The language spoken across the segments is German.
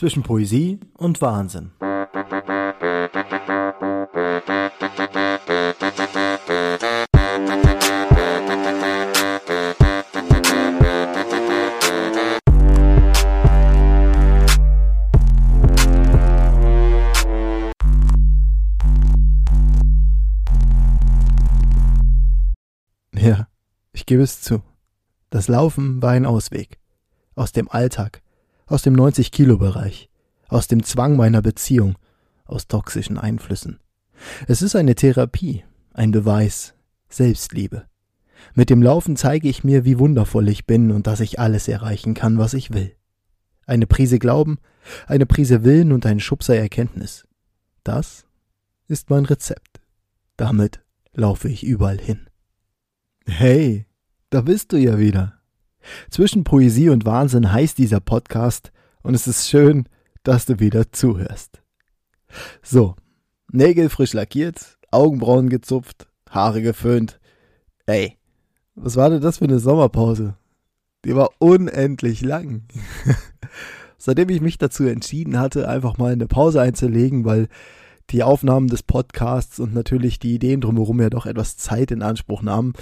zwischen Poesie und Wahnsinn. Ja, ich gebe es zu. Das Laufen war ein Ausweg. Aus dem Alltag, aus dem 90-Kilo-Bereich, aus dem Zwang meiner Beziehung, aus toxischen Einflüssen. Es ist eine Therapie, ein Beweis, Selbstliebe. Mit dem Laufen zeige ich mir, wie wundervoll ich bin und dass ich alles erreichen kann, was ich will. Eine Prise Glauben, eine Prise Willen und ein Schubser Erkenntnis. Das ist mein Rezept. Damit laufe ich überall hin. Hey, da bist du ja wieder. Zwischen Poesie und Wahnsinn heißt dieser Podcast und es ist schön, dass du wieder zuhörst. So, Nägel frisch lackiert, Augenbrauen gezupft, Haare geföhnt. Ey, was war denn das für eine Sommerpause? Die war unendlich lang. Seitdem ich mich dazu entschieden hatte, einfach mal eine Pause einzulegen, weil die Aufnahmen des Podcasts und natürlich die Ideen drumherum ja doch etwas Zeit in Anspruch nahmen,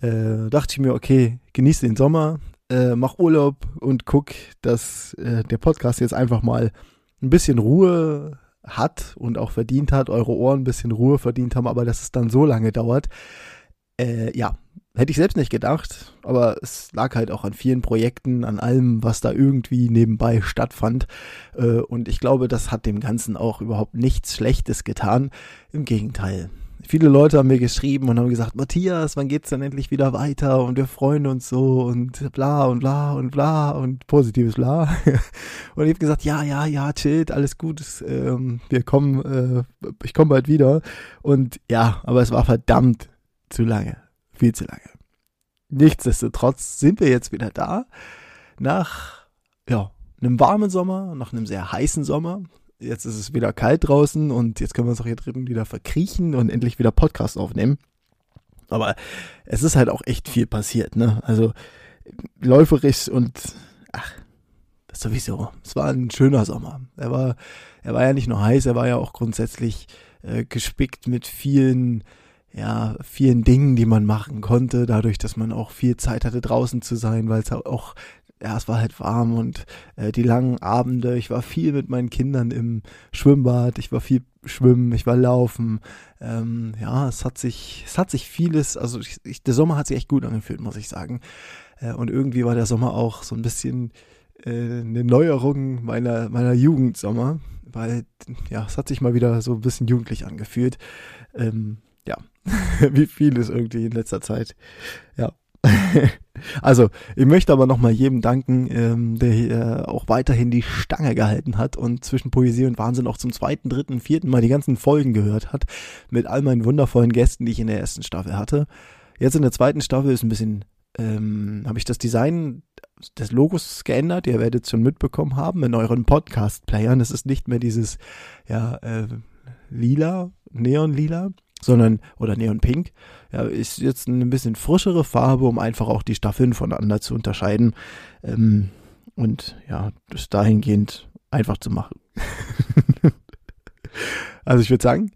äh, dachte ich mir, okay, genieß den Sommer, äh, mach Urlaub und guck, dass äh, der Podcast jetzt einfach mal ein bisschen Ruhe hat und auch verdient hat, eure Ohren ein bisschen Ruhe verdient haben, aber dass es dann so lange dauert, äh, ja, hätte ich selbst nicht gedacht, aber es lag halt auch an vielen Projekten, an allem, was da irgendwie nebenbei stattfand. Äh, und ich glaube, das hat dem Ganzen auch überhaupt nichts Schlechtes getan. Im Gegenteil. Viele Leute haben mir geschrieben und haben gesagt, Matthias, wann geht's denn endlich wieder weiter? Und wir freuen uns so und bla und bla und bla und positives bla. und ich habe gesagt, ja, ja, ja, chillt, alles gut, ähm, wir kommen, äh, ich komme bald wieder. Und ja, aber es war verdammt zu lange, viel zu lange. Nichtsdestotrotz sind wir jetzt wieder da. Nach, ja, einem warmen Sommer, nach einem sehr heißen Sommer. Jetzt ist es wieder kalt draußen und jetzt können wir uns auch hier drin wieder verkriechen und endlich wieder Podcast aufnehmen. Aber es ist halt auch echt viel passiert, ne? Also läuferisch und ach, das sowieso. Es war ein schöner Sommer. Er war, er war ja nicht nur heiß, er war ja auch grundsätzlich äh, gespickt mit vielen ja, vielen Dingen, die man machen konnte, dadurch, dass man auch viel Zeit hatte, draußen zu sein, weil es auch, ja, es war halt warm und äh, die langen Abende, ich war viel mit meinen Kindern im Schwimmbad, ich war viel schwimmen, ich war laufen, ähm, ja, es hat sich, es hat sich vieles, also ich, ich, der Sommer hat sich echt gut angefühlt, muss ich sagen. Äh, und irgendwie war der Sommer auch so ein bisschen äh, eine Neuerung meiner, meiner Jugendsommer, weil, ja, es hat sich mal wieder so ein bisschen jugendlich angefühlt. Ähm, ja, wie viel ist irgendwie in letzter Zeit. Ja. also, ich möchte aber nochmal jedem danken, ähm, der hier auch weiterhin die Stange gehalten hat und zwischen Poesie und Wahnsinn auch zum zweiten, dritten, vierten Mal die ganzen Folgen gehört hat, mit all meinen wundervollen Gästen, die ich in der ersten Staffel hatte. Jetzt in der zweiten Staffel ist ein bisschen, ähm, habe ich das Design des Logos geändert. Ihr werdet es schon mitbekommen haben in euren Podcast-Playern. Es ist nicht mehr dieses, ja, äh, lila, neon-lila, sondern, oder Neon Pink, ja, ist jetzt eine bisschen frischere Farbe, um einfach auch die Staffeln voneinander zu unterscheiden. Ähm, und ja, das dahingehend einfach zu machen. also ich würde sagen,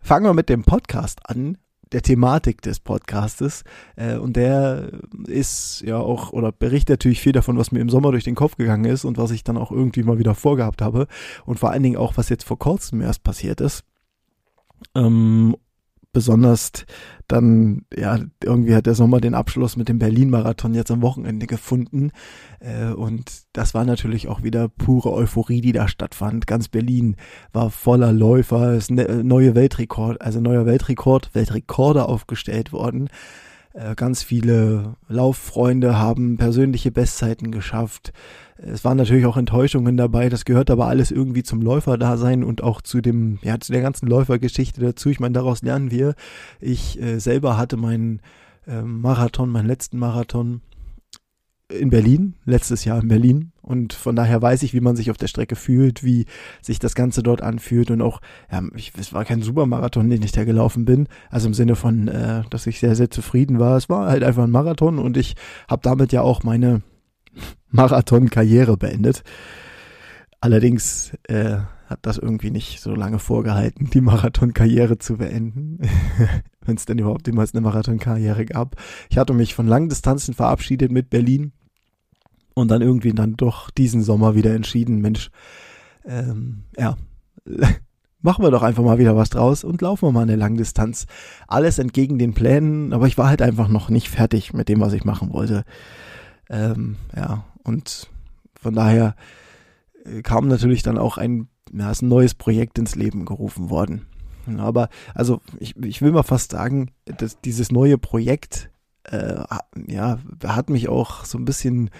fangen wir mit dem Podcast an, der Thematik des Podcastes. Äh, und der ist ja auch, oder berichtet natürlich viel davon, was mir im Sommer durch den Kopf gegangen ist und was ich dann auch irgendwie mal wieder vorgehabt habe. Und vor allen Dingen auch, was jetzt vor kurzem erst passiert ist. Ähm, besonders dann, ja, irgendwie hat der Sommer den Abschluss mit dem Berlin-Marathon jetzt am Wochenende gefunden. Äh, und das war natürlich auch wieder pure Euphorie, die da stattfand. Ganz Berlin war voller Läufer, es ist ne, neue Weltrekord, also neuer Weltrekord, Weltrekorde aufgestellt worden. Äh, ganz viele Lauffreunde haben persönliche Bestzeiten geschafft. Es waren natürlich auch Enttäuschungen dabei, das gehört aber alles irgendwie zum Läuferdasein und auch zu dem, ja, zu der ganzen Läufergeschichte dazu. Ich meine, daraus lernen wir. Ich äh, selber hatte meinen äh, Marathon, meinen letzten Marathon in Berlin, letztes Jahr in Berlin. Und von daher weiß ich, wie man sich auf der Strecke fühlt, wie sich das Ganze dort anfühlt. Und auch, ja, ich, es war kein Supermarathon, den ich da gelaufen bin. Also im Sinne von, äh, dass ich sehr, sehr zufrieden war. Es war halt einfach ein Marathon und ich habe damit ja auch meine Marathon-Karriere beendet. Allerdings äh, hat das irgendwie nicht so lange vorgehalten, die Marathonkarriere zu beenden, wenn es denn überhaupt jemals eine Marathonkarriere gab. Ich hatte mich von langen Distanzen verabschiedet mit Berlin und dann irgendwie dann doch diesen Sommer wieder entschieden, Mensch, ähm, ja, machen wir doch einfach mal wieder was draus und laufen wir mal eine Langdistanz. Alles entgegen den Plänen, aber ich war halt einfach noch nicht fertig mit dem, was ich machen wollte. Ähm, ja, und von daher äh, kam natürlich dann auch ein, ja, ein neues Projekt ins Leben gerufen worden. Aber, also, ich, ich will mal fast sagen, dass dieses neue Projekt, äh, ja, hat mich auch so ein bisschen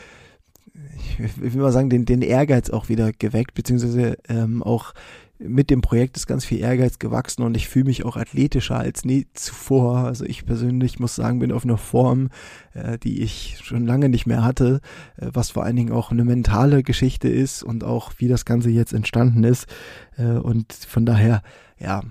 ich will mal sagen, den, den Ehrgeiz auch wieder geweckt, beziehungsweise ähm, auch mit dem Projekt ist ganz viel Ehrgeiz gewachsen und ich fühle mich auch athletischer als nie zuvor. Also ich persönlich muss sagen, bin auf einer Form, äh, die ich schon lange nicht mehr hatte, äh, was vor allen Dingen auch eine mentale Geschichte ist und auch wie das Ganze jetzt entstanden ist. Äh, und von daher, ja,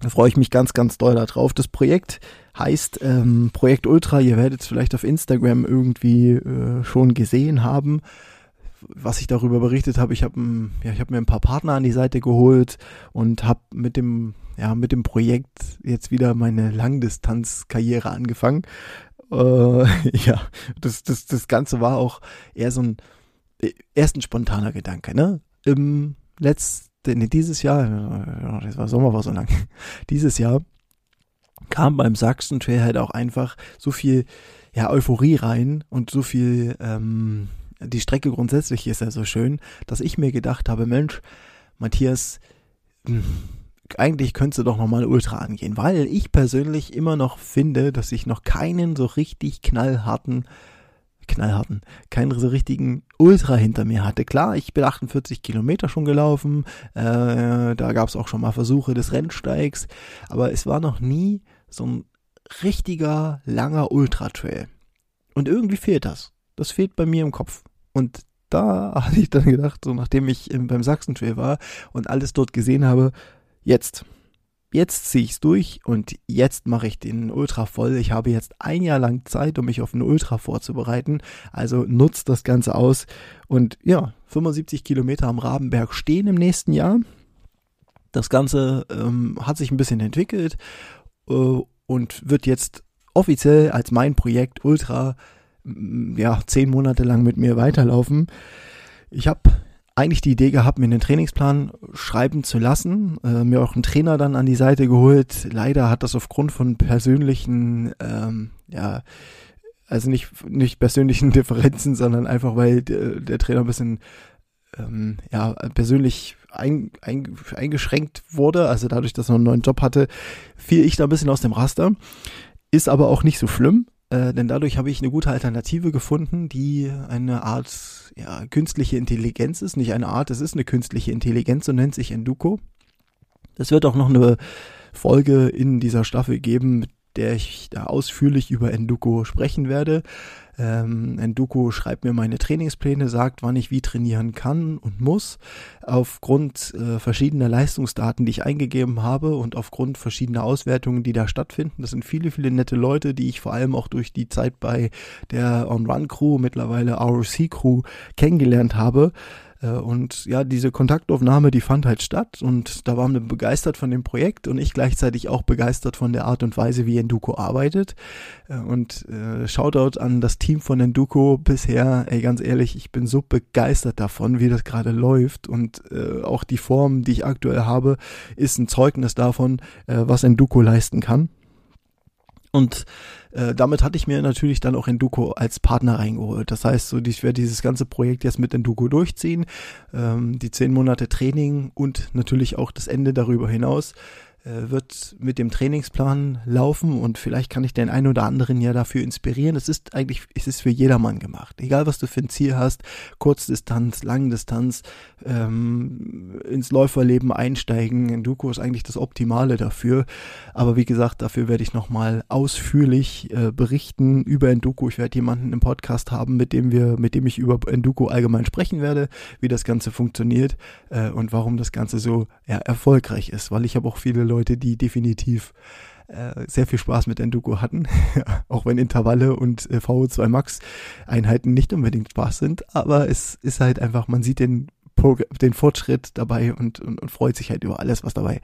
da freue ich mich ganz, ganz doll darauf. Das Projekt heißt ähm, Projekt Ultra. Ihr werdet es vielleicht auf Instagram irgendwie äh, schon gesehen haben was ich darüber berichtet habe, ich habe ja, ich habe mir ein paar Partner an die Seite geholt und habe mit dem ja mit dem Projekt jetzt wieder meine Langdistanzkarriere angefangen. Äh, ja, das das das Ganze war auch eher so ein erst ein spontaner Gedanke, ne? Im letzten nee, dieses Jahr, das war Sommer war so lang. Dieses Jahr kam beim Sachsen Trail halt auch einfach so viel ja Euphorie rein und so viel ähm, die Strecke grundsätzlich ist ja so schön, dass ich mir gedacht habe, Mensch, Matthias, hm, eigentlich könntest du doch nochmal Ultra angehen, weil ich persönlich immer noch finde, dass ich noch keinen so richtig knallharten, knallharten, keinen so richtigen Ultra hinter mir hatte. Klar, ich bin 48 Kilometer schon gelaufen, äh, da gab es auch schon mal Versuche des Rennsteigs, aber es war noch nie so ein richtiger, langer Ultra-Trail. Und irgendwie fehlt das. Das fehlt bei mir im Kopf. Und da hatte ich dann gedacht, so nachdem ich beim Sachsen-Trail war und alles dort gesehen habe, jetzt, jetzt ziehe ich es durch und jetzt mache ich den Ultra voll. Ich habe jetzt ein Jahr lang Zeit, um mich auf einen Ultra vorzubereiten. Also nutzt das Ganze aus. Und ja, 75 Kilometer am Rabenberg stehen im nächsten Jahr. Das Ganze ähm, hat sich ein bisschen entwickelt äh, und wird jetzt offiziell als mein Projekt Ultra ja, zehn Monate lang mit mir weiterlaufen. Ich habe eigentlich die Idee gehabt, mir einen Trainingsplan schreiben zu lassen, äh, mir auch einen Trainer dann an die Seite geholt. Leider hat das aufgrund von persönlichen, ähm, ja, also nicht, nicht persönlichen Differenzen, sondern einfach, weil der, der Trainer ein bisschen, ähm, ja, persönlich ein, ein, eingeschränkt wurde, also dadurch, dass er einen neuen Job hatte, fiel ich da ein bisschen aus dem Raster. Ist aber auch nicht so schlimm. Äh, denn dadurch habe ich eine gute Alternative gefunden, die eine Art ja, künstliche Intelligenz ist. Nicht eine Art, es ist eine künstliche Intelligenz und nennt sich Enduko. Es wird auch noch eine Folge in dieser Staffel geben, mit der ich da ausführlich über Enduko sprechen werde. Ähm, Enduko schreibt mir meine Trainingspläne, sagt, wann ich wie trainieren kann und muss, aufgrund äh, verschiedener Leistungsdaten, die ich eingegeben habe und aufgrund verschiedener Auswertungen, die da stattfinden. Das sind viele, viele nette Leute, die ich vor allem auch durch die Zeit bei der On-Run-Crew, mittlerweile ROC-Crew, kennengelernt habe. Äh, und ja, diese Kontaktaufnahme, die fand halt statt und da waren wir begeistert von dem Projekt und ich gleichzeitig auch begeistert von der Art und Weise, wie Enduko arbeitet. Äh, und äh, Shoutout an das Team von Enduko bisher, ey, ganz ehrlich, ich bin so begeistert davon, wie das gerade läuft und äh, auch die Form, die ich aktuell habe, ist ein Zeugnis davon, äh, was Enduko leisten kann. Und äh, damit hatte ich mir natürlich dann auch Enduko als Partner reingeholt. Das heißt, so ich werde dieses ganze Projekt jetzt mit Enduko durchziehen, ähm, die zehn Monate Training und natürlich auch das Ende darüber hinaus wird mit dem Trainingsplan laufen und vielleicht kann ich den einen oder anderen ja dafür inspirieren. Es ist eigentlich, es ist für jedermann gemacht. Egal was du für ein Ziel hast, Kurzdistanz, Langdistanz, ähm, ins Läuferleben einsteigen. Enduko ist eigentlich das Optimale dafür. Aber wie gesagt, dafür werde ich nochmal ausführlich äh, berichten über Enduko. Ich werde jemanden im Podcast haben, mit dem wir, mit dem ich über Enduko allgemein sprechen werde, wie das Ganze funktioniert äh, und warum das Ganze so ja, erfolgreich ist. Weil ich habe auch viele Leute, die definitiv äh, sehr viel Spaß mit Enduko hatten, auch wenn Intervalle und äh, VO2 Max Einheiten nicht unbedingt Spaß sind, aber es ist halt einfach, man sieht den den Fortschritt dabei und, und, und freut sich halt über alles, was dabei,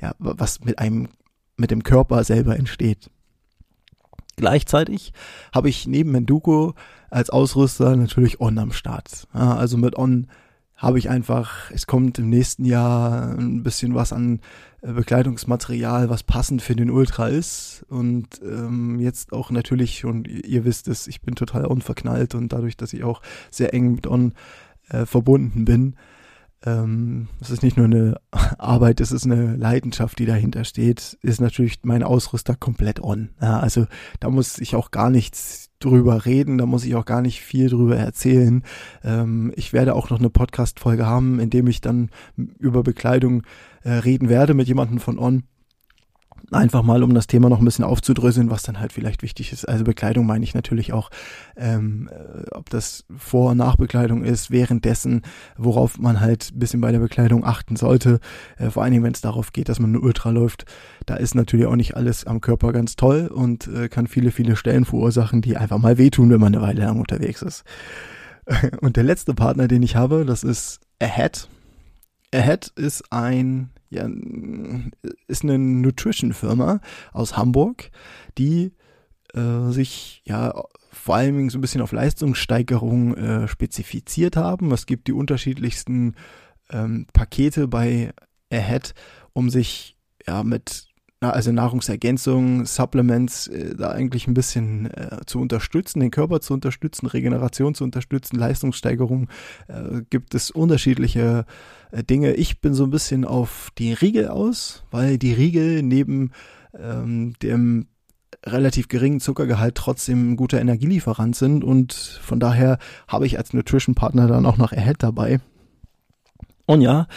ja, was mit einem, mit dem Körper selber entsteht. Gleichzeitig habe ich neben Menduko als Ausrüster natürlich On am Start. Also mit On habe ich einfach, es kommt im nächsten Jahr ein bisschen was an äh, Bekleidungsmaterial, was passend für den Ultra ist. Und ähm, jetzt auch natürlich schon, ihr wisst es, ich bin total unverknallt und dadurch, dass ich auch sehr eng mit On äh, verbunden bin, ähm, es ist nicht nur eine Arbeit, es ist eine Leidenschaft, die dahinter steht, ist natürlich mein Ausrüster komplett on. Ja, also da muss ich auch gar nichts drüber reden, da muss ich auch gar nicht viel drüber erzählen. Ähm, ich werde auch noch eine Podcast-Folge haben, in dem ich dann über Bekleidung äh, reden werde mit jemandem von On einfach mal, um das Thema noch ein bisschen aufzudröseln, was dann halt vielleicht wichtig ist. Also Bekleidung meine ich natürlich auch, ähm, äh, ob das Vor- und Nachbekleidung ist, währenddessen, worauf man halt ein bisschen bei der Bekleidung achten sollte. Äh, vor allen Dingen, wenn es darauf geht, dass man eine Ultra läuft. Da ist natürlich auch nicht alles am Körper ganz toll und äh, kann viele, viele Stellen verursachen, die einfach mal wehtun, wenn man eine Weile lang unterwegs ist. Und der letzte Partner, den ich habe, das ist Ahead. Ahead ist ein ja, ist eine Nutrition-Firma aus Hamburg, die äh, sich ja vor allem so ein bisschen auf Leistungssteigerung äh, spezifiziert haben. Es gibt die unterschiedlichsten ähm, Pakete bei Ahead, um sich ja mit also Nahrungsergänzung, Supplements, äh, da eigentlich ein bisschen äh, zu unterstützen, den Körper zu unterstützen, Regeneration zu unterstützen, Leistungssteigerung, äh, gibt es unterschiedliche äh, Dinge. Ich bin so ein bisschen auf die Riegel aus, weil die Riegel neben ähm, dem relativ geringen Zuckergehalt trotzdem ein guter Energielieferant sind und von daher habe ich als Nutrition Partner dann auch noch Ahead dabei. Und ja,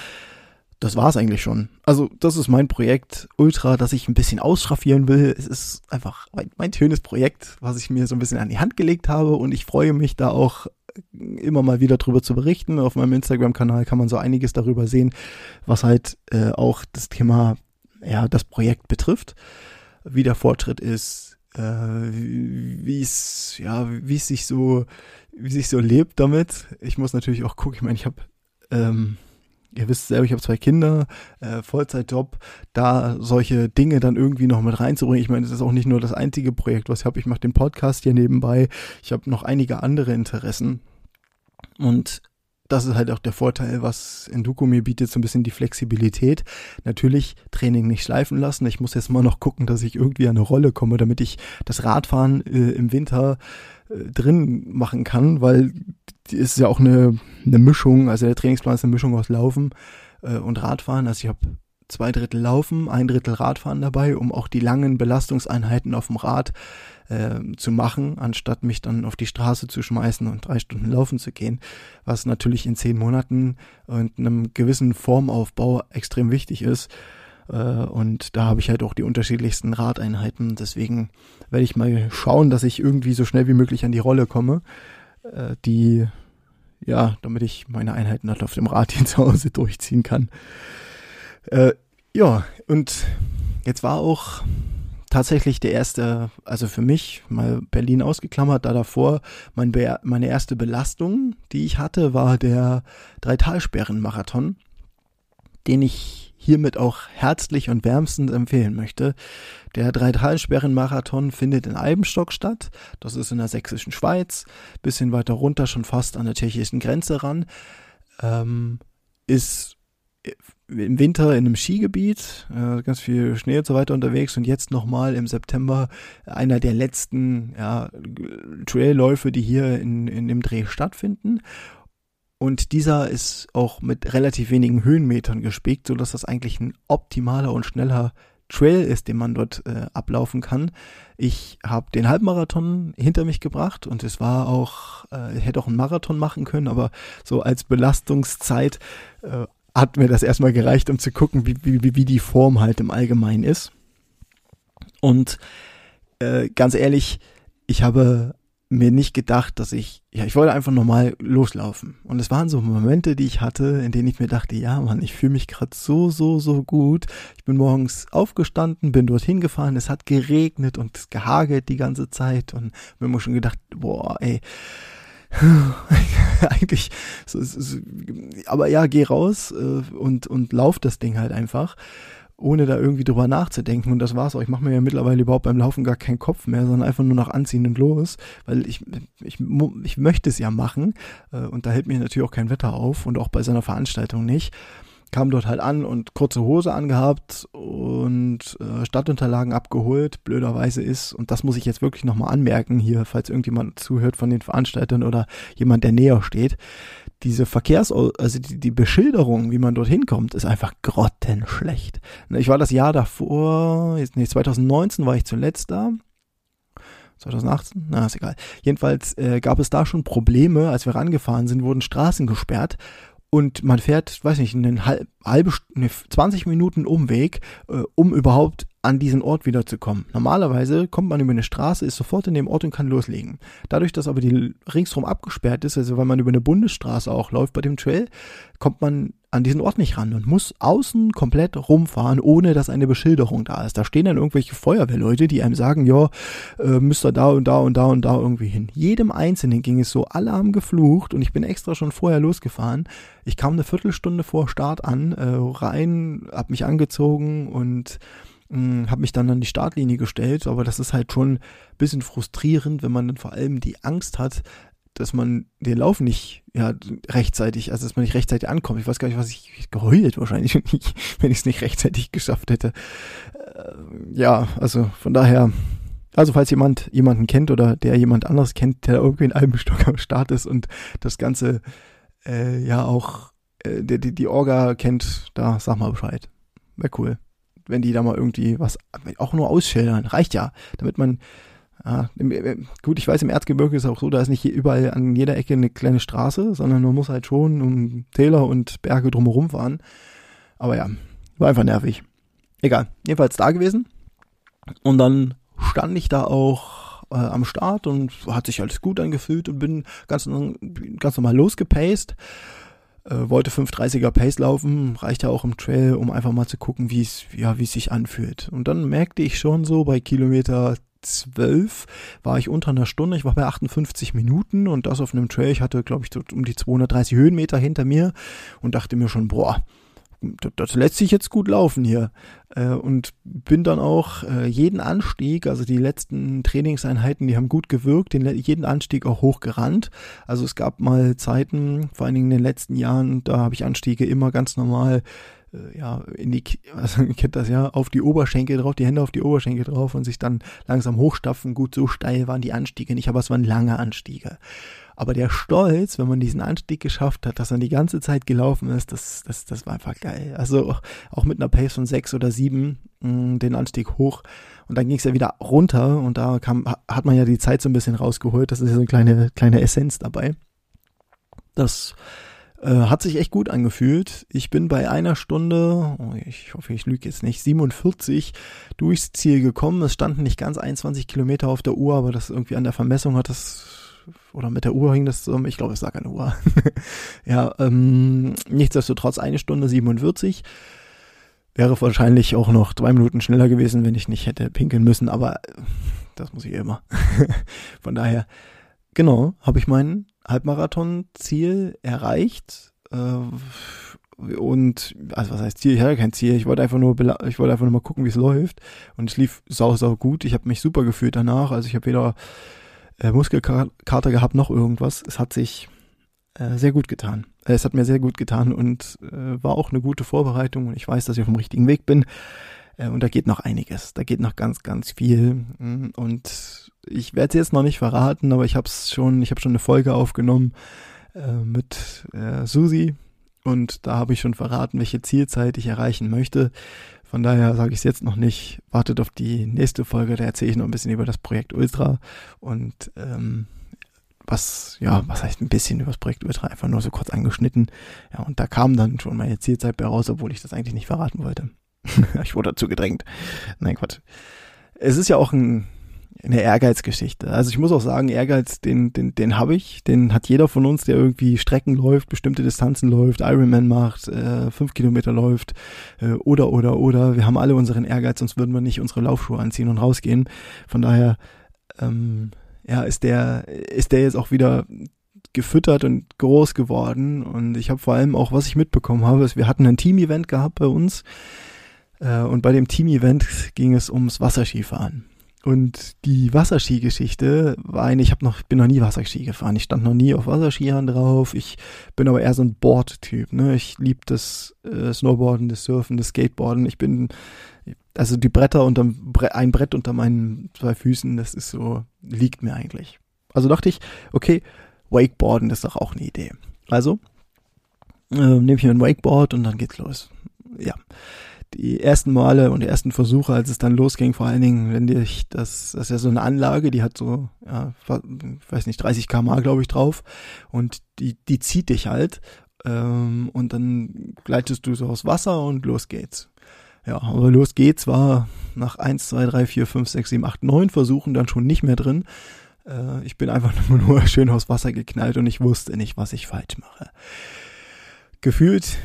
das war's eigentlich schon. Also, das ist mein Projekt Ultra, das ich ein bisschen ausschraffieren will. Es ist einfach mein, mein schönes Projekt, was ich mir so ein bisschen an die Hand gelegt habe und ich freue mich da auch immer mal wieder drüber zu berichten. Auf meinem Instagram-Kanal kann man so einiges darüber sehen, was halt äh, auch das Thema, ja, das Projekt betrifft, wie der Fortschritt ist, äh, wie es, ja, wie es sich so, wie sich so lebt damit. Ich muss natürlich auch gucken, ich meine, ich habe ähm, ihr wisst selber, ich habe zwei Kinder, äh, Vollzeitjob, da solche Dinge dann irgendwie noch mit reinzubringen. Ich meine, das ist auch nicht nur das einzige Projekt, was ich habe. Ich mache den Podcast hier nebenbei. Ich habe noch einige andere Interessen. Und das ist halt auch der Vorteil, was Enduko mir bietet, so ein bisschen die Flexibilität. Natürlich Training nicht schleifen lassen. Ich muss jetzt mal noch gucken, dass ich irgendwie an eine Rolle komme, damit ich das Radfahren äh, im Winter drin machen kann, weil ist ja auch eine, eine Mischung, also der Trainingsplan ist eine Mischung aus Laufen äh, und Radfahren. Also ich habe zwei Drittel Laufen, ein Drittel Radfahren dabei, um auch die langen Belastungseinheiten auf dem Rad äh, zu machen, anstatt mich dann auf die Straße zu schmeißen und drei Stunden laufen zu gehen, was natürlich in zehn Monaten und einem gewissen Formaufbau extrem wichtig ist. Äh, und da habe ich halt auch die unterschiedlichsten Radeinheiten. Deswegen werde ich mal schauen, dass ich irgendwie so schnell wie möglich an die Rolle komme, äh, die ja, damit ich meine Einheiten halt auf dem Rad hier zu Hause durchziehen kann. Äh, ja, und jetzt war auch tatsächlich der erste, also für mich, mal Berlin ausgeklammert, da davor mein meine erste Belastung, die ich hatte, war der Dreitalsperren-Marathon, den ich hiermit auch herzlich und wärmstens empfehlen möchte. Der Dreitalsperren-Marathon findet in Eibenstock statt. Das ist in der sächsischen Schweiz, bisschen weiter runter, schon fast an der tschechischen Grenze ran. Ähm, ist im Winter in einem Skigebiet, äh, ganz viel Schnee und so weiter unterwegs und jetzt nochmal im September einer der letzten ja, Trailläufe, die hier in, in dem Dreh stattfinden. Und dieser ist auch mit relativ wenigen Höhenmetern gespickt, so dass das eigentlich ein optimaler und schneller Trail ist, den man dort äh, ablaufen kann. Ich habe den Halbmarathon hinter mich gebracht und es war auch, äh, ich hätte auch einen Marathon machen können, aber so als Belastungszeit äh, hat mir das erstmal gereicht, um zu gucken, wie, wie, wie die Form halt im Allgemeinen ist. Und äh, ganz ehrlich, ich habe mir nicht gedacht, dass ich, ja, ich wollte einfach normal loslaufen. Und es waren so Momente, die ich hatte, in denen ich mir dachte, ja, Mann, ich fühle mich gerade so, so, so gut. Ich bin morgens aufgestanden, bin dorthin gefahren, es hat geregnet und es gehagelt die ganze Zeit und mir immer schon gedacht, boah, ey, eigentlich, so, so, aber ja, geh raus äh, und, und lauf das Ding halt einfach ohne da irgendwie drüber nachzudenken. Und das war's auch. Ich mache mir ja mittlerweile überhaupt beim Laufen gar keinen Kopf mehr, sondern einfach nur noch anziehen und los, weil ich, ich, ich möchte es ja machen. Äh, und da hält mir natürlich auch kein Wetter auf und auch bei seiner Veranstaltung nicht kam dort halt an und kurze Hose angehabt und äh, Stadtunterlagen abgeholt. Blöderweise ist, und das muss ich jetzt wirklich nochmal anmerken hier, falls irgendjemand zuhört von den Veranstaltern oder jemand, der näher steht, diese Verkehrs-, also die, die Beschilderung, wie man dorthin kommt, ist einfach grottenschlecht. Ich war das Jahr davor, jetzt, nee, 2019 war ich zuletzt da. 2018? Na, ist egal. Jedenfalls äh, gab es da schon Probleme, als wir rangefahren sind, wurden Straßen gesperrt und man fährt, weiß nicht, eine halbe, eine 20 Minuten Umweg, äh, um überhaupt an diesen Ort wiederzukommen. Normalerweise kommt man über eine Straße, ist sofort in dem Ort und kann loslegen. Dadurch, dass aber die ringsrum abgesperrt ist, also weil man über eine Bundesstraße auch läuft bei dem Trail, kommt man an diesen Ort nicht ran und muss außen komplett rumfahren, ohne dass eine Beschilderung da ist. Da stehen dann irgendwelche Feuerwehrleute, die einem sagen, ja, äh, müsst ihr da und da und da und da irgendwie hin. Jedem Einzelnen ging es so, alle haben geflucht und ich bin extra schon vorher losgefahren. Ich kam eine Viertelstunde vor Start an, äh, rein, hab mich angezogen und habe mich dann an die Startlinie gestellt, aber das ist halt schon ein bisschen frustrierend, wenn man dann vor allem die Angst hat, dass man den Lauf nicht ja, rechtzeitig, also dass man nicht rechtzeitig ankommt. Ich weiß gar nicht, was ich geheult wahrscheinlich, wenn ich es nicht rechtzeitig geschafft hätte. Äh, ja, also von daher, also falls jemand jemanden kennt oder der jemand anderes kennt, der irgendwie in einem Stock am Start ist und das Ganze äh, ja auch äh, die, die, die Orga kennt, da sag mal Bescheid. Wäre cool. Wenn die da mal irgendwie was auch nur ausschildern. Reicht ja, damit man ja, äh, gut, ich weiß, im Erzgebirge ist es auch so, da ist nicht überall an jeder Ecke eine kleine Straße, sondern man muss halt schon um Täler und Berge drumherum fahren. Aber ja, war einfach nervig. Egal, jedenfalls da gewesen. Und dann stand ich da auch äh, am Start und hat sich alles gut angefühlt und bin ganz, ganz normal losgepaced. Äh, wollte 530er Pace laufen, reicht ja auch im Trail, um einfach mal zu gucken, wie es ja, wie es sich anfühlt. Und dann merkte ich schon so bei Kilometer 12 war ich unter einer Stunde, ich war bei 58 Minuten und das auf einem Trail. Ich hatte, glaube ich, um die 230 Höhenmeter hinter mir und dachte mir schon, boah, das lässt sich jetzt gut laufen hier. Äh, und bin dann auch äh, jeden Anstieg, also die letzten Trainingseinheiten, die haben gut gewirkt, den, jeden Anstieg auch hochgerannt. Also es gab mal Zeiten, vor allen Dingen in den letzten Jahren, da habe ich Anstiege immer ganz normal äh, ja, in die, also ihr kennt das ja, auf die Oberschenkel drauf, die Hände auf die Oberschenkel drauf und sich dann langsam hochstapfen. Gut, so steil waren die Anstiege nicht, aber es waren lange Anstiege. Aber der Stolz, wenn man diesen Anstieg geschafft hat, dass man die ganze Zeit gelaufen ist, das, das, das war einfach geil. Also auch mit einer Pace von sechs oder sieben mm, den Anstieg hoch und dann ging es ja wieder runter und da kam, hat man ja die Zeit so ein bisschen rausgeholt. Das ist ja so eine kleine, kleine Essenz dabei. Das äh, hat sich echt gut angefühlt. Ich bin bei einer Stunde, oh, ich hoffe, ich lüge jetzt nicht, 47 durchs Ziel gekommen. Es standen nicht ganz 21 Kilometer auf der Uhr, aber das irgendwie an der Vermessung hat das oder mit der Uhr hing das zusammen. Ich glaube, es lag an der Uhr. ja, ähm, nichtsdestotrotz eine Stunde 47. Wäre wahrscheinlich auch noch zwei Minuten schneller gewesen, wenn ich nicht hätte pinkeln müssen, aber das muss ich immer. Von daher, genau, habe ich meinen Halbmarathon-Ziel erreicht. Äh, und, also was heißt Ziel? Ich hatte kein Ziel. Ich wollte einfach nur, ich wollte einfach nur mal gucken, wie es läuft. Und es lief sau, sau gut. Ich habe mich super gefühlt danach. Also ich habe weder äh, Muskelkater gehabt noch irgendwas. Es hat sich äh, sehr gut getan. Äh, es hat mir sehr gut getan und äh, war auch eine gute Vorbereitung. Und ich weiß, dass ich auf dem richtigen Weg bin. Äh, und da geht noch einiges. Da geht noch ganz, ganz viel. Und ich werde es jetzt noch nicht verraten, aber ich habe es schon, ich habe schon eine Folge aufgenommen äh, mit äh, Susi und da habe ich schon verraten, welche Zielzeit ich erreichen möchte. Von daher sage ich es jetzt noch nicht. Wartet auf die nächste Folge, da erzähle ich noch ein bisschen über das Projekt Ultra und ähm, was, ja, was heißt ein bisschen über das Projekt Ultra, einfach nur so kurz angeschnitten. Ja, und da kam dann schon meine Zielzeit bei raus, obwohl ich das eigentlich nicht verraten wollte. ich wurde dazu gedrängt. Nein, Quatsch. Es ist ja auch ein eine Ehrgeizgeschichte. Also ich muss auch sagen, Ehrgeiz, den, den, den habe ich, den hat jeder von uns, der irgendwie Strecken läuft, bestimmte Distanzen läuft, Ironman macht, äh, fünf Kilometer läuft äh, oder oder oder. Wir haben alle unseren Ehrgeiz, sonst würden wir nicht unsere Laufschuhe anziehen und rausgehen. Von daher, ähm, ja, ist der, ist der jetzt auch wieder gefüttert und groß geworden. Und ich habe vor allem auch, was ich mitbekommen habe, ist, wir hatten ein Team-Event gehabt bei uns. Äh, und bei dem Team-Event ging es ums Wasserskifahren. Und die Wasserski-Geschichte war eine, ich hab noch, bin noch nie Wasserski gefahren. Ich stand noch nie auf Wasserskiern drauf. Ich bin aber eher so ein Board-Typ. Ne? Ich liebe das äh, Snowboarden, das Surfen, das Skateboarden. Ich bin, also die Bretter unterm, ein Brett unter meinen zwei Füßen, das ist so, liegt mir eigentlich. Also dachte ich, okay, Wakeboarden ist doch auch eine Idee. Also äh, nehme ich mir ein Wakeboard und dann geht's los. Ja die ersten Male und die ersten Versuche, als es dann losging, vor allen Dingen, wenn ich das, das ist ja so eine Anlage, die hat so, ja, weiß nicht, 30 km glaube ich drauf und die, die zieht dich halt ähm, und dann gleitest du so aus Wasser und los geht's. Ja, aber los geht's war nach eins, zwei, drei, vier, fünf, sechs, sieben, acht, neun Versuchen dann schon nicht mehr drin. Äh, ich bin einfach nur, nur schön aus Wasser geknallt und ich wusste nicht, was ich falsch mache. Gefühlt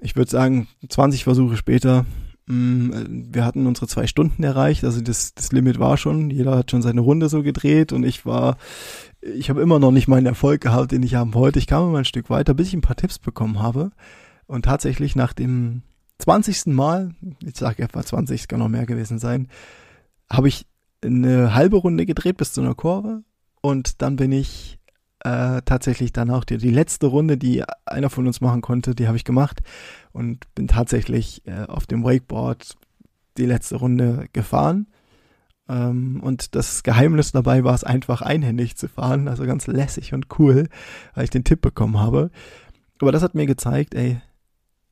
ich würde sagen, 20 Versuche später, mh, mm, wir hatten unsere zwei Stunden erreicht, also das, das Limit war schon, jeder hat schon seine Runde so gedreht und ich war, ich habe immer noch nicht meinen Erfolg gehabt, den ich haben wollte. Ich kam immer ein Stück weiter, bis ich ein paar Tipps bekommen habe und tatsächlich nach dem 20. Mal, ich sage etwa 20, es kann noch mehr gewesen sein, habe ich eine halbe Runde gedreht bis zu einer Kurve und dann bin ich äh, tatsächlich dann auch die, die letzte Runde, die einer von uns machen konnte, die habe ich gemacht und bin tatsächlich äh, auf dem Wakeboard die letzte Runde gefahren. Ähm, und das Geheimnis dabei war es einfach einhändig zu fahren, also ganz lässig und cool, weil ich den Tipp bekommen habe. Aber das hat mir gezeigt, ey,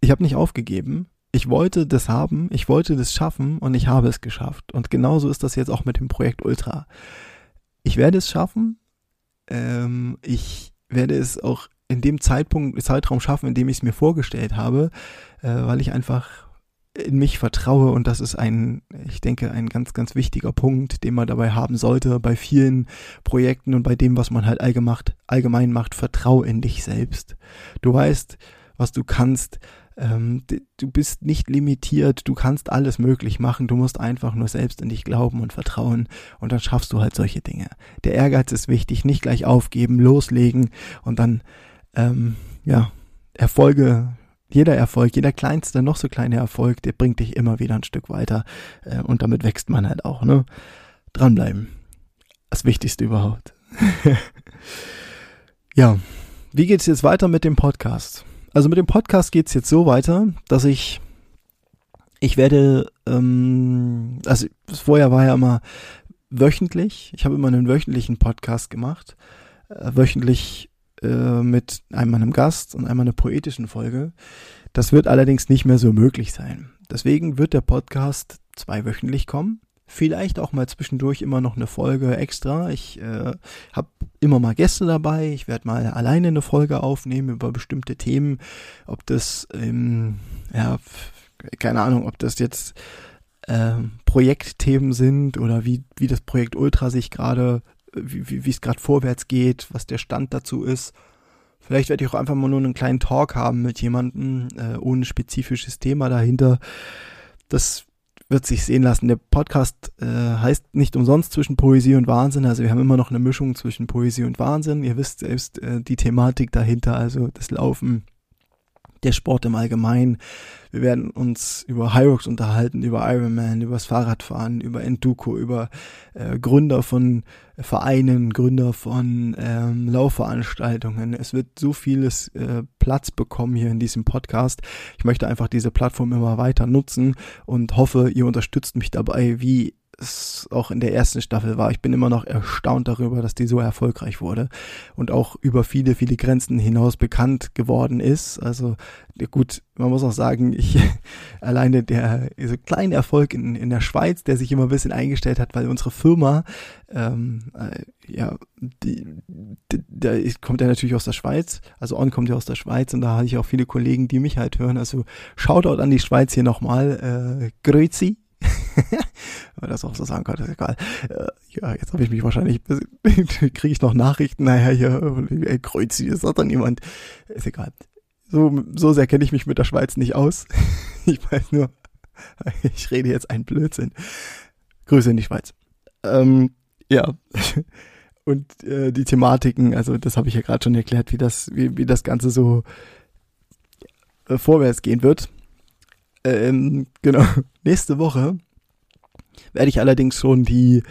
ich habe nicht aufgegeben. Ich wollte das haben, ich wollte das schaffen und ich habe es geschafft. Und genauso ist das jetzt auch mit dem Projekt Ultra. Ich werde es schaffen, ähm, ich werde es auch in dem Zeitpunkt, Zeitraum schaffen, in dem ich es mir vorgestellt habe, äh, weil ich einfach in mich vertraue und das ist ein, ich denke, ein ganz, ganz wichtiger Punkt, den man dabei haben sollte bei vielen Projekten und bei dem, was man halt allgemein, allgemein macht, vertrau in dich selbst. Du weißt, was du kannst, ähm, du bist nicht limitiert, du kannst alles möglich machen, du musst einfach nur selbst in dich glauben und vertrauen und dann schaffst du halt solche Dinge. Der Ehrgeiz ist wichtig, nicht gleich aufgeben, loslegen und dann, ähm, ja, Erfolge, jeder Erfolg, jeder kleinste, noch so kleine Erfolg, der bringt dich immer wieder ein Stück weiter äh, und damit wächst man halt auch, ne? Dranbleiben. Das Wichtigste überhaupt. ja, wie geht's jetzt weiter mit dem Podcast? Also mit dem Podcast geht's jetzt so weiter, dass ich ich werde, ähm, also vorher war ja immer wöchentlich. Ich habe immer einen wöchentlichen Podcast gemacht, äh, wöchentlich äh, mit einmal einem Gast und einmal einer poetischen Folge. Das wird allerdings nicht mehr so möglich sein. Deswegen wird der Podcast zweiwöchentlich kommen. Vielleicht auch mal zwischendurch immer noch eine Folge extra. Ich äh, habe immer mal Gäste dabei. Ich werde mal alleine eine Folge aufnehmen über bestimmte Themen. Ob das, ähm, ja, keine Ahnung, ob das jetzt ähm, Projektthemen sind oder wie, wie das Projekt Ultra sich gerade, wie, wie, es gerade vorwärts geht, was der Stand dazu ist. Vielleicht werde ich auch einfach mal nur einen kleinen Talk haben mit jemandem, äh, ohne spezifisches Thema dahinter. Das wird sich sehen lassen. Der Podcast äh, heißt nicht umsonst zwischen Poesie und Wahnsinn. Also wir haben immer noch eine Mischung zwischen Poesie und Wahnsinn. Ihr wisst selbst äh, die Thematik dahinter, also das Laufen, der Sport im Allgemeinen. Wir werden uns über Hyrox unterhalten, über Ironman, über das Fahrradfahren, über Enduko, über äh, Gründer von Vereinen, Gründer von ähm, Laufveranstaltungen. Es wird so vieles äh, Platz bekommen hier in diesem Podcast. Ich möchte einfach diese Plattform immer weiter nutzen und hoffe, ihr unterstützt mich dabei, wie es auch in der ersten Staffel war. Ich bin immer noch erstaunt darüber, dass die so erfolgreich wurde und auch über viele, viele Grenzen hinaus bekannt geworden ist. Also gut, man muss auch sagen, ich alleine der so kleine Erfolg in, in der Schweiz, der sich immer ein bisschen eingestellt hat, weil unsere Firma, ähm, äh, ja, die, die, der kommt ja natürlich aus der Schweiz, also On kommt ja aus der Schweiz und da habe ich auch viele Kollegen, die mich halt hören. Also Shoutout an die Schweiz hier nochmal, äh, Grüezi Wenn das auch so sagen kann, ist egal. Äh, ja, jetzt habe ich mich wahrscheinlich, kriege ich noch Nachrichten, naja, hier, ey, Kreuzi, ist doch dann jemand. Ist egal. So, so sehr kenne ich mich mit der Schweiz nicht aus. Ich weiß nur, ich rede jetzt einen Blödsinn. Grüße in die Schweiz. Ähm, ja. und äh, die Thematiken, also das habe ich ja gerade schon erklärt, wie das, wie, wie das Ganze so äh, vorwärts gehen wird. Ähm, genau. Nächste Woche werde ich allerdings schon die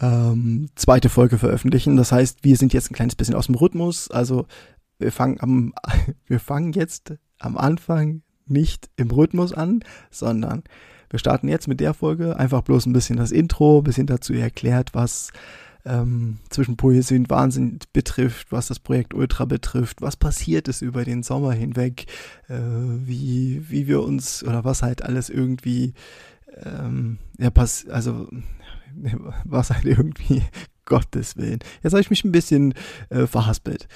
ähm, zweite Folge veröffentlichen. Das heißt, wir sind jetzt ein kleines bisschen aus dem Rhythmus. Also wir fangen am, wir fangen jetzt am Anfang nicht im Rhythmus an, sondern wir starten jetzt mit der Folge einfach bloß ein bisschen das Intro, ein bisschen dazu erklärt, was ähm, zwischen Poesie und Wahnsinn betrifft, was das Projekt Ultra betrifft, was passiert ist über den Sommer hinweg, äh, wie, wie wir uns oder was halt alles irgendwie ähm, ja, pass also was halt irgendwie Gottes Willen. Jetzt habe ich mich ein bisschen äh, verhaspelt.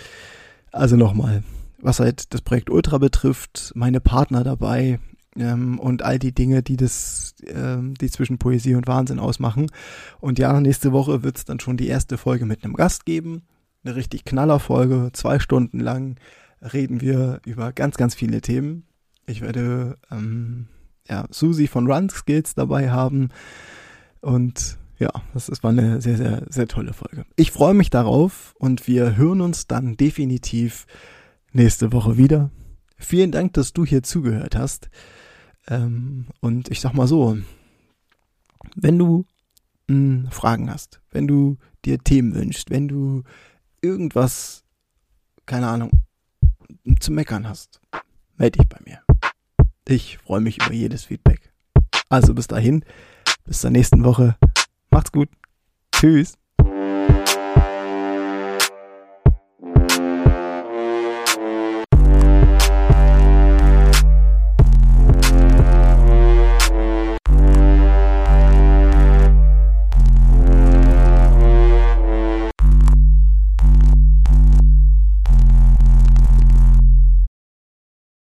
Also nochmal, was halt das Projekt Ultra betrifft, meine Partner dabei, ähm, und all die Dinge, die das, ähm, die zwischen Poesie und Wahnsinn ausmachen. Und ja, nächste Woche wird es dann schon die erste Folge mit einem Gast geben. Eine richtig knaller Folge, zwei Stunden lang reden wir über ganz, ganz viele Themen. Ich werde ähm, ja, Susi von Run Skills dabei haben. Und ja, das, das war eine sehr, sehr, sehr tolle Folge. Ich freue mich darauf und wir hören uns dann definitiv nächste Woche wieder. Vielen Dank, dass du hier zugehört hast. Ähm, und ich sag mal so, wenn du hm, Fragen hast, wenn du dir Themen wünschst, wenn du irgendwas, keine Ahnung, zu meckern hast, melde dich bei mir. Ich freue mich über jedes Feedback. Also bis dahin, bis zur nächsten Woche. Macht's gut. Tschüss.